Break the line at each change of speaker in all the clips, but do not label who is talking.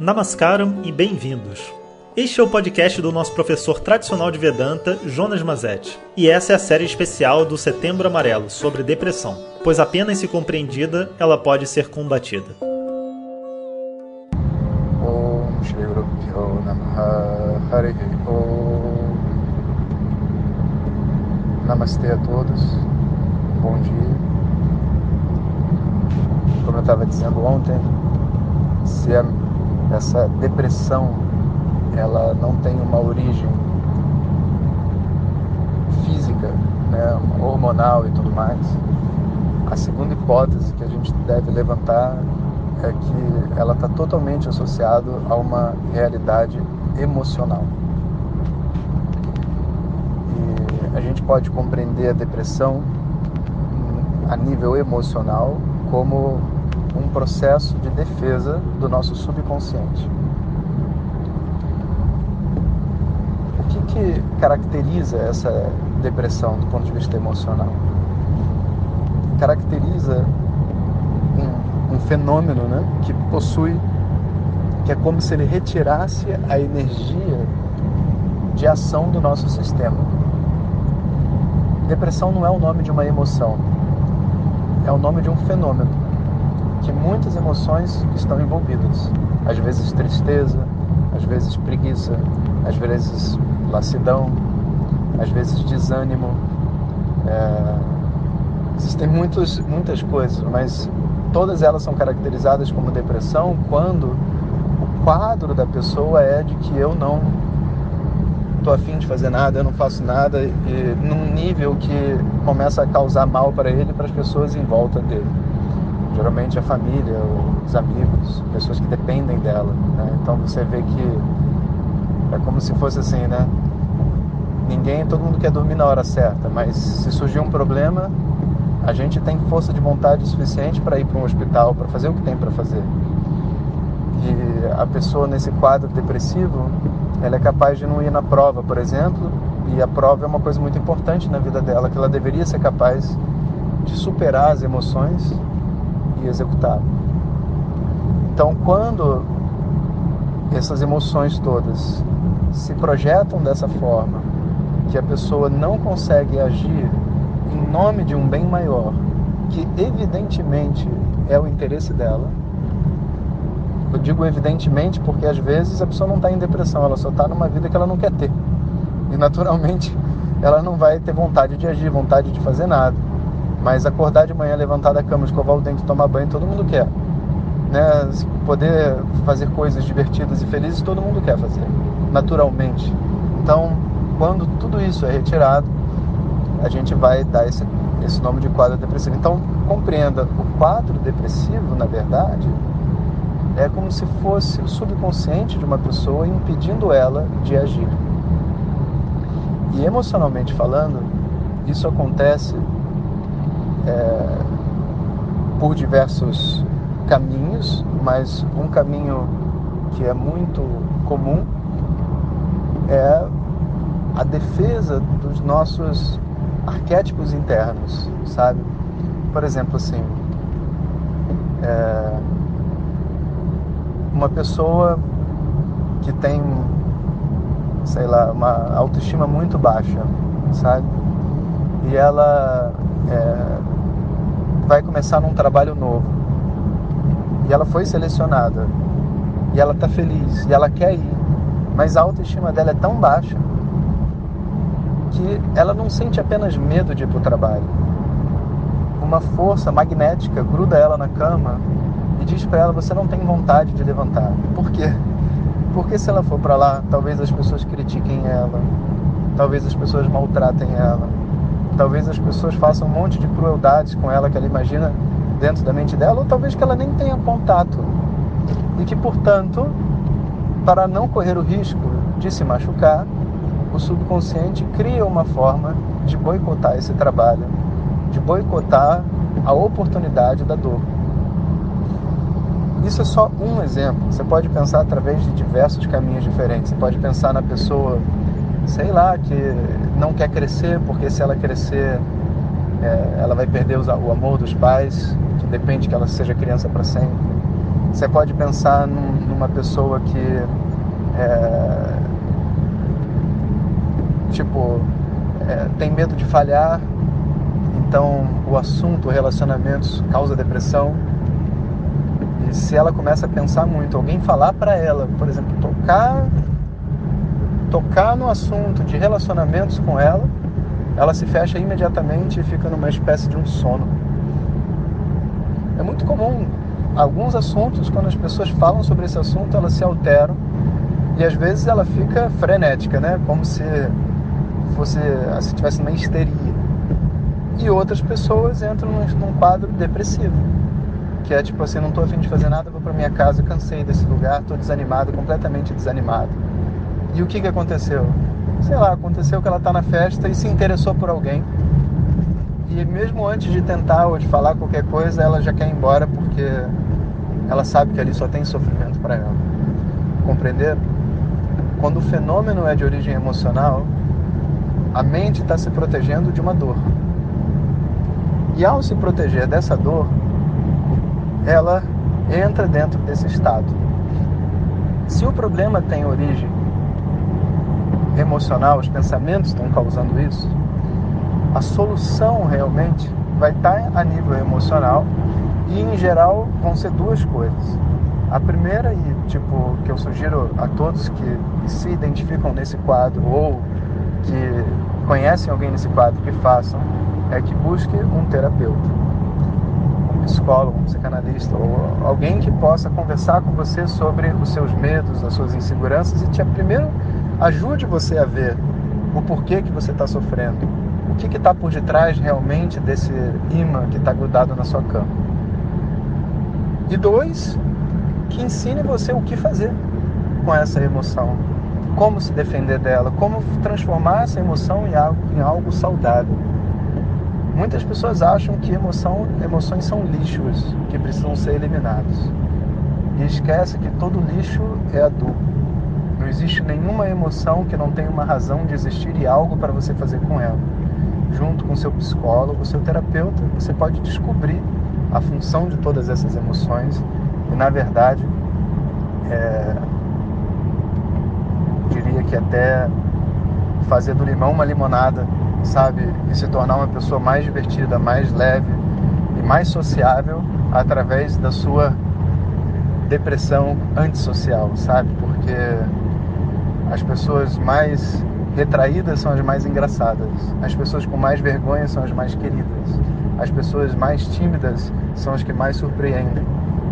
Namaskaram e bem-vindos. Este é o podcast do nosso professor tradicional de Vedanta, Jonas Mazetti. E essa é a série especial do Setembro Amarelo sobre depressão, pois apenas se compreendida ela pode ser combatida.
Namastê a todos, bom dia. Como eu estava dizendo ontem, se a, essa depressão ela não tem uma origem física, né, hormonal e tudo mais, a segunda hipótese que a gente deve levantar é que ela está totalmente associada a uma realidade emocional. E a gente pode compreender a depressão a nível emocional como um processo de defesa do nosso subconsciente. O que, que caracteriza essa depressão do ponto de vista emocional? Caracteriza um, um fenômeno né, que possui, que é como se ele retirasse a energia de ação do nosso sistema. Depressão não é o nome de uma emoção, é o nome de um fenômeno que muitas emoções estão envolvidas. Às vezes tristeza, às vezes preguiça, às vezes lassidão, às vezes desânimo. É... Existem muitos, muitas coisas, mas todas elas são caracterizadas como depressão quando o quadro da pessoa é de que eu não estou afim de fazer nada, eu não faço nada, e num nível que começa a causar mal para ele e para as pessoas em volta dele. Geralmente a família, os amigos, pessoas que dependem dela. Né? Então você vê que é como se fosse assim, né? Ninguém, todo mundo quer dormir na hora certa, mas se surgir um problema, a gente tem força de vontade suficiente para ir para um hospital, para fazer o que tem para fazer. E a pessoa nesse quadro depressivo, ela é capaz de não ir na prova, por exemplo, e a prova é uma coisa muito importante na vida dela, que ela deveria ser capaz de superar as emoções e executar. Então, quando essas emoções todas se projetam dessa forma, que a pessoa não consegue agir em nome de um bem maior, que evidentemente é o interesse dela, eu digo evidentemente porque às vezes a pessoa não está em depressão, ela só está numa vida que ela não quer ter. E naturalmente ela não vai ter vontade de agir, vontade de fazer nada. Mas acordar de manhã, levantar da cama, escovar o dente, tomar banho, todo mundo quer. Né? Poder fazer coisas divertidas e felizes, todo mundo quer fazer, naturalmente. Então, quando tudo isso é retirado, a gente vai dar esse, esse nome de quadro depressivo. Então, compreenda, o quadro depressivo, na verdade, é como se fosse o subconsciente de uma pessoa impedindo ela de agir. E emocionalmente falando, isso acontece é, por diversos caminhos, mas um caminho que é muito comum é a defesa dos nossos arquétipos internos, sabe? Por exemplo, assim, é, uma pessoa que tem, sei lá, uma autoestima muito baixa, sabe? E ela é, vai começar num trabalho novo. E ela foi selecionada. E ela está feliz. E ela quer ir. Mas a autoestima dela é tão baixa que ela não sente apenas medo de ir para o trabalho. Uma força magnética gruda ela na cama e diz para ela: você não tem vontade de levantar. Por quê? Porque se ela for para lá, talvez as pessoas critiquem ela, talvez as pessoas maltratem ela, talvez as pessoas façam um monte de crueldades com ela que ela imagina dentro da mente dela, ou talvez que ela nem tenha contato. E que, portanto, para não correr o risco de se machucar, o subconsciente cria uma forma de boicotar esse trabalho, de boicotar a oportunidade da dor. Isso é só um exemplo. Você pode pensar através de diversos caminhos diferentes. Você pode pensar na pessoa, sei lá, que não quer crescer, porque se ela crescer, é, ela vai perder o amor dos pais, que depende que ela seja criança para sempre. Você pode pensar num, numa pessoa que é, tipo é, tem medo de falhar, então o assunto, relacionamentos causa depressão. E se ela começa a pensar muito, alguém falar para ela, por exemplo, tocar tocar no assunto de relacionamentos com ela, ela se fecha imediatamente e fica numa espécie de um sono. É muito comum alguns assuntos, quando as pessoas falam sobre esse assunto, elas se alteram e às vezes ela fica frenética, né? Como se fosse, se tivesse uma histeria. E outras pessoas entram num, num quadro depressivo, que é tipo assim, não estou afim de fazer nada, vou para minha casa, cansei desse lugar, estou desanimado, completamente desanimado. E o que que aconteceu? Sei lá, aconteceu que ela está na festa e se interessou por alguém. E mesmo antes de tentar ou de falar qualquer coisa, ela já quer ir embora porque ela sabe que ali só tem sofrimento para ela. Compreender? Quando o fenômeno é de origem emocional, a mente está se protegendo de uma dor. E ao se proteger dessa dor, ela entra dentro desse estado. Se o problema tem origem emocional, os pensamentos estão causando isso, a solução realmente vai estar a nível emocional e em geral vão ser duas coisas. A primeira e tipo que eu sugiro a todos que se identificam nesse quadro ou que conhecem alguém nesse quadro que façam é que busque um terapeuta, um psicólogo, um psicanalista ou alguém que possa conversar com você sobre os seus medos, as suas inseguranças e te primeiro ajude você a ver o porquê que você está sofrendo, o que está por detrás realmente desse imã que está grudado na sua cama. E dois, que ensine você o que fazer com essa emoção, como se defender dela, como transformar essa emoção em algo, em algo saudável. Muitas pessoas acham que emoção, emoções são lixos que precisam ser eliminados. E esquece que todo lixo é adubo. Não existe nenhuma emoção que não tenha uma razão de existir e algo para você fazer com ela. Junto com seu psicólogo, seu terapeuta, você pode descobrir a função de todas essas emoções e, na verdade, é, diria que até fazer do limão uma limonada, sabe? E se tornar uma pessoa mais divertida, mais leve e mais sociável através da sua depressão antissocial, sabe? Porque as pessoas mais retraídas são as mais engraçadas. As pessoas com mais vergonha são as mais queridas. As pessoas mais tímidas são as que mais surpreendem.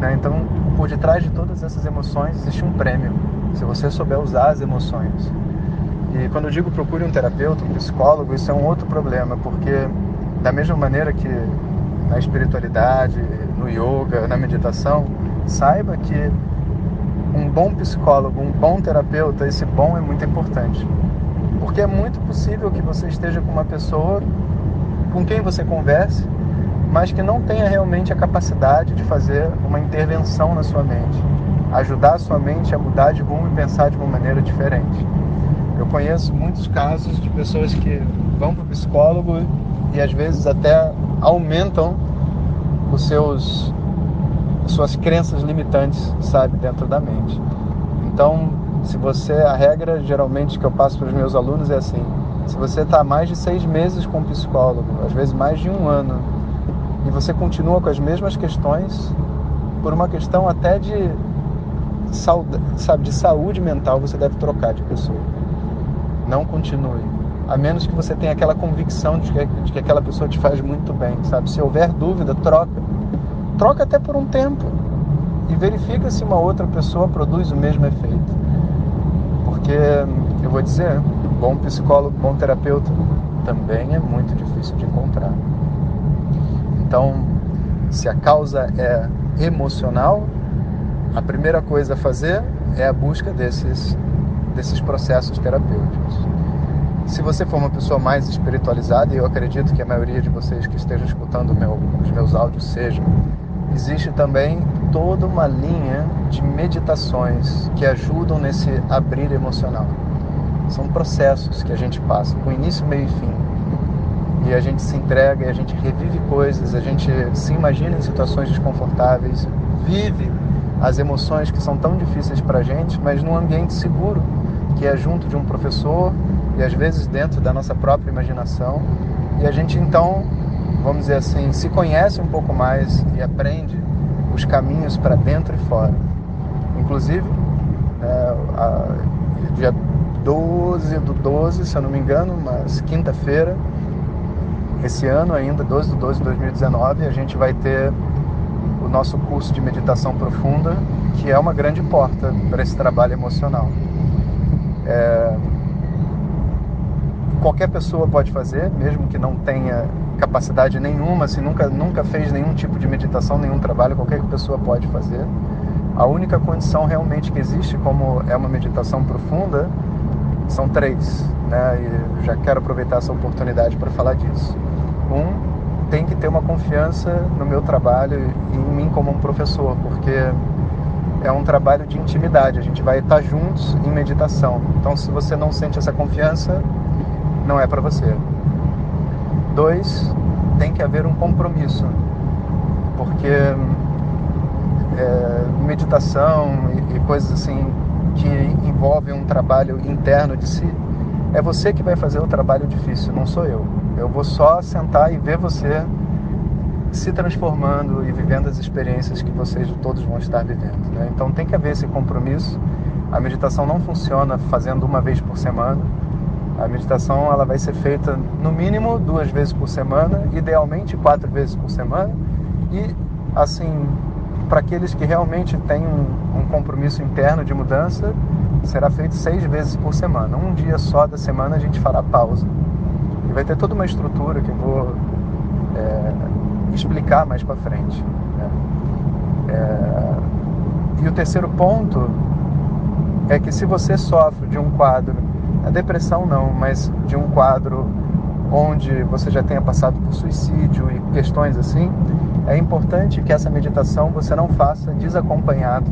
Né? Então, por detrás de todas essas emoções existe um prêmio, se você souber usar as emoções. E quando eu digo procure um terapeuta, um psicólogo, isso é um outro problema, porque da mesma maneira que na espiritualidade, no yoga, na meditação, saiba que um bom psicólogo, um bom terapeuta, esse bom é muito importante. Porque é muito possível que você esteja com uma pessoa com quem você converse, mas que não tenha realmente a capacidade de fazer uma intervenção na sua mente, ajudar a sua mente a mudar de rumo e pensar de uma maneira diferente. Eu conheço muitos casos de pessoas que vão para o psicólogo e às vezes até aumentam os seus suas crenças limitantes, sabe, dentro da mente. Então, se você, a regra geralmente que eu passo para os meus alunos é assim: se você está mais de seis meses com um psicólogo, às vezes mais de um ano, e você continua com as mesmas questões, por uma questão até de, sabe, de saúde mental, você deve trocar de pessoa. Não continue. A menos que você tenha aquela convicção de que, de que aquela pessoa te faz muito bem, sabe? Se houver dúvida, troca troca até por um tempo e verifica se uma outra pessoa produz o mesmo efeito. Porque eu vou dizer, bom psicólogo, bom terapeuta também é muito difícil de encontrar. Então, se a causa é emocional, a primeira coisa a fazer é a busca desses, desses processos terapêuticos. Se você for uma pessoa mais espiritualizada, e eu acredito que a maioria de vocês que estejam escutando meu, os meus áudios sejam, existe também toda uma linha de meditações que ajudam nesse abrir emocional. São processos que a gente passa, com início, meio e fim. E a gente se entrega, e a gente revive coisas, a gente se imagina em situações desconfortáveis, vive as emoções que são tão difíceis para a gente, mas num ambiente seguro, que é junto de um professor e às vezes dentro da nossa própria imaginação. E a gente então, vamos dizer assim, se conhece um pouco mais e aprende os caminhos para dentro e fora. Inclusive, é, a, dia 12 do 12, se eu não me engano, mas quinta-feira, esse ano ainda, 12 do 12 de 2019, a gente vai ter o nosso curso de meditação profunda, que é uma grande porta para esse trabalho emocional. É... Qualquer pessoa pode fazer, mesmo que não tenha capacidade nenhuma, se nunca, nunca fez nenhum tipo de meditação, nenhum trabalho, qualquer pessoa pode fazer. A única condição realmente que existe, como é uma meditação profunda, são três, né? E já quero aproveitar essa oportunidade para falar disso. Um, tem que ter uma confiança no meu trabalho e em mim como um professor, porque é um trabalho de intimidade, a gente vai estar juntos em meditação. Então, se você não sente essa confiança, não é para você. Dois, tem que haver um compromisso, porque é, meditação e, e coisas assim que envolvem um trabalho interno de si, é você que vai fazer o trabalho difícil, não sou eu. Eu vou só sentar e ver você se transformando e vivendo as experiências que vocês todos vão estar vivendo. Né? Então tem que haver esse compromisso. A meditação não funciona fazendo uma vez por semana. A meditação ela vai ser feita no mínimo duas vezes por semana, idealmente quatro vezes por semana. E assim, para aqueles que realmente têm um, um compromisso interno de mudança, será feito seis vezes por semana. Um dia só da semana a gente fará pausa. E vai ter toda uma estrutura que eu vou é, explicar mais para frente. Né? É, e o terceiro ponto é que se você sofre de um quadro, depressão não, mas de um quadro onde você já tenha passado por suicídio e questões assim, é importante que essa meditação você não faça desacompanhado.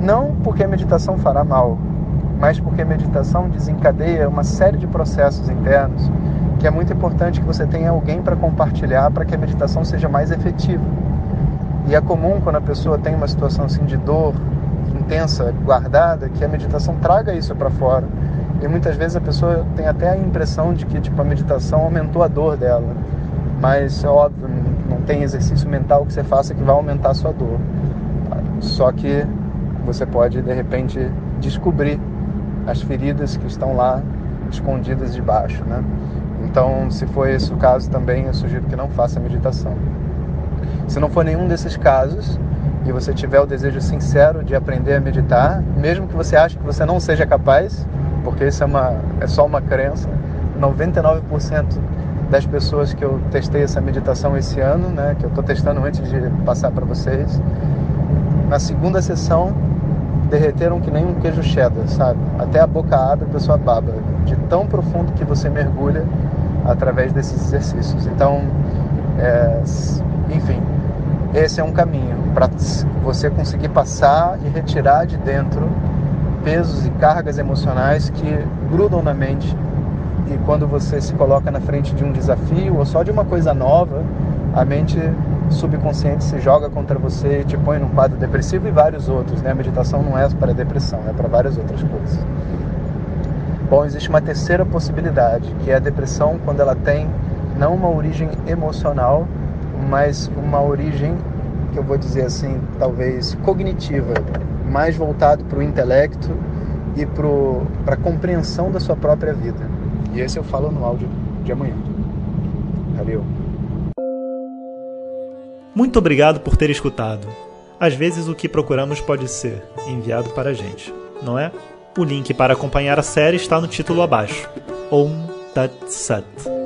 Não porque a meditação fará mal, mas porque a meditação desencadeia uma série de processos internos que é muito importante que você tenha alguém para compartilhar para que a meditação seja mais efetiva. E é comum quando a pessoa tem uma situação assim de dor intensa, guardada, que a meditação traga isso para fora. E muitas vezes a pessoa tem até a impressão de que tipo a meditação aumentou a dor dela. Mas é óbvio, não tem exercício mental que você faça que vai aumentar a sua dor. Só que você pode de repente descobrir as feridas que estão lá escondidas debaixo, né? Então, se for esse o caso também, eu sugiro que não faça meditação. Se não for nenhum desses casos e você tiver o desejo sincero de aprender a meditar, mesmo que você ache que você não seja capaz, porque isso é, uma, é só uma crença, 99% das pessoas que eu testei essa meditação esse ano, né, que eu estou testando antes de passar para vocês, na segunda sessão derreteram que nem um queijo cheddar, sabe? Até a boca abre, a pessoa baba, de tão profundo que você mergulha através desses exercícios. Então, é, enfim, esse é um caminho para você conseguir passar e retirar de dentro pesos e cargas emocionais que grudam na mente. E quando você se coloca na frente de um desafio ou só de uma coisa nova, a mente subconsciente se joga contra você e te põe num quadro depressivo e vários outros. Né? A meditação não é para depressão, é para várias outras coisas. Bom, existe uma terceira possibilidade, que é a depressão quando ela tem não uma origem emocional, mas uma origem que eu vou dizer assim, talvez cognitiva, mais voltado para o intelecto e para a compreensão da sua própria vida. E esse eu falo no áudio de amanhã. Valeu.
Muito obrigado por ter escutado. Às vezes o que procuramos pode ser enviado para a gente, não é? O link para acompanhar a série está no título abaixo. Om Tat Sat.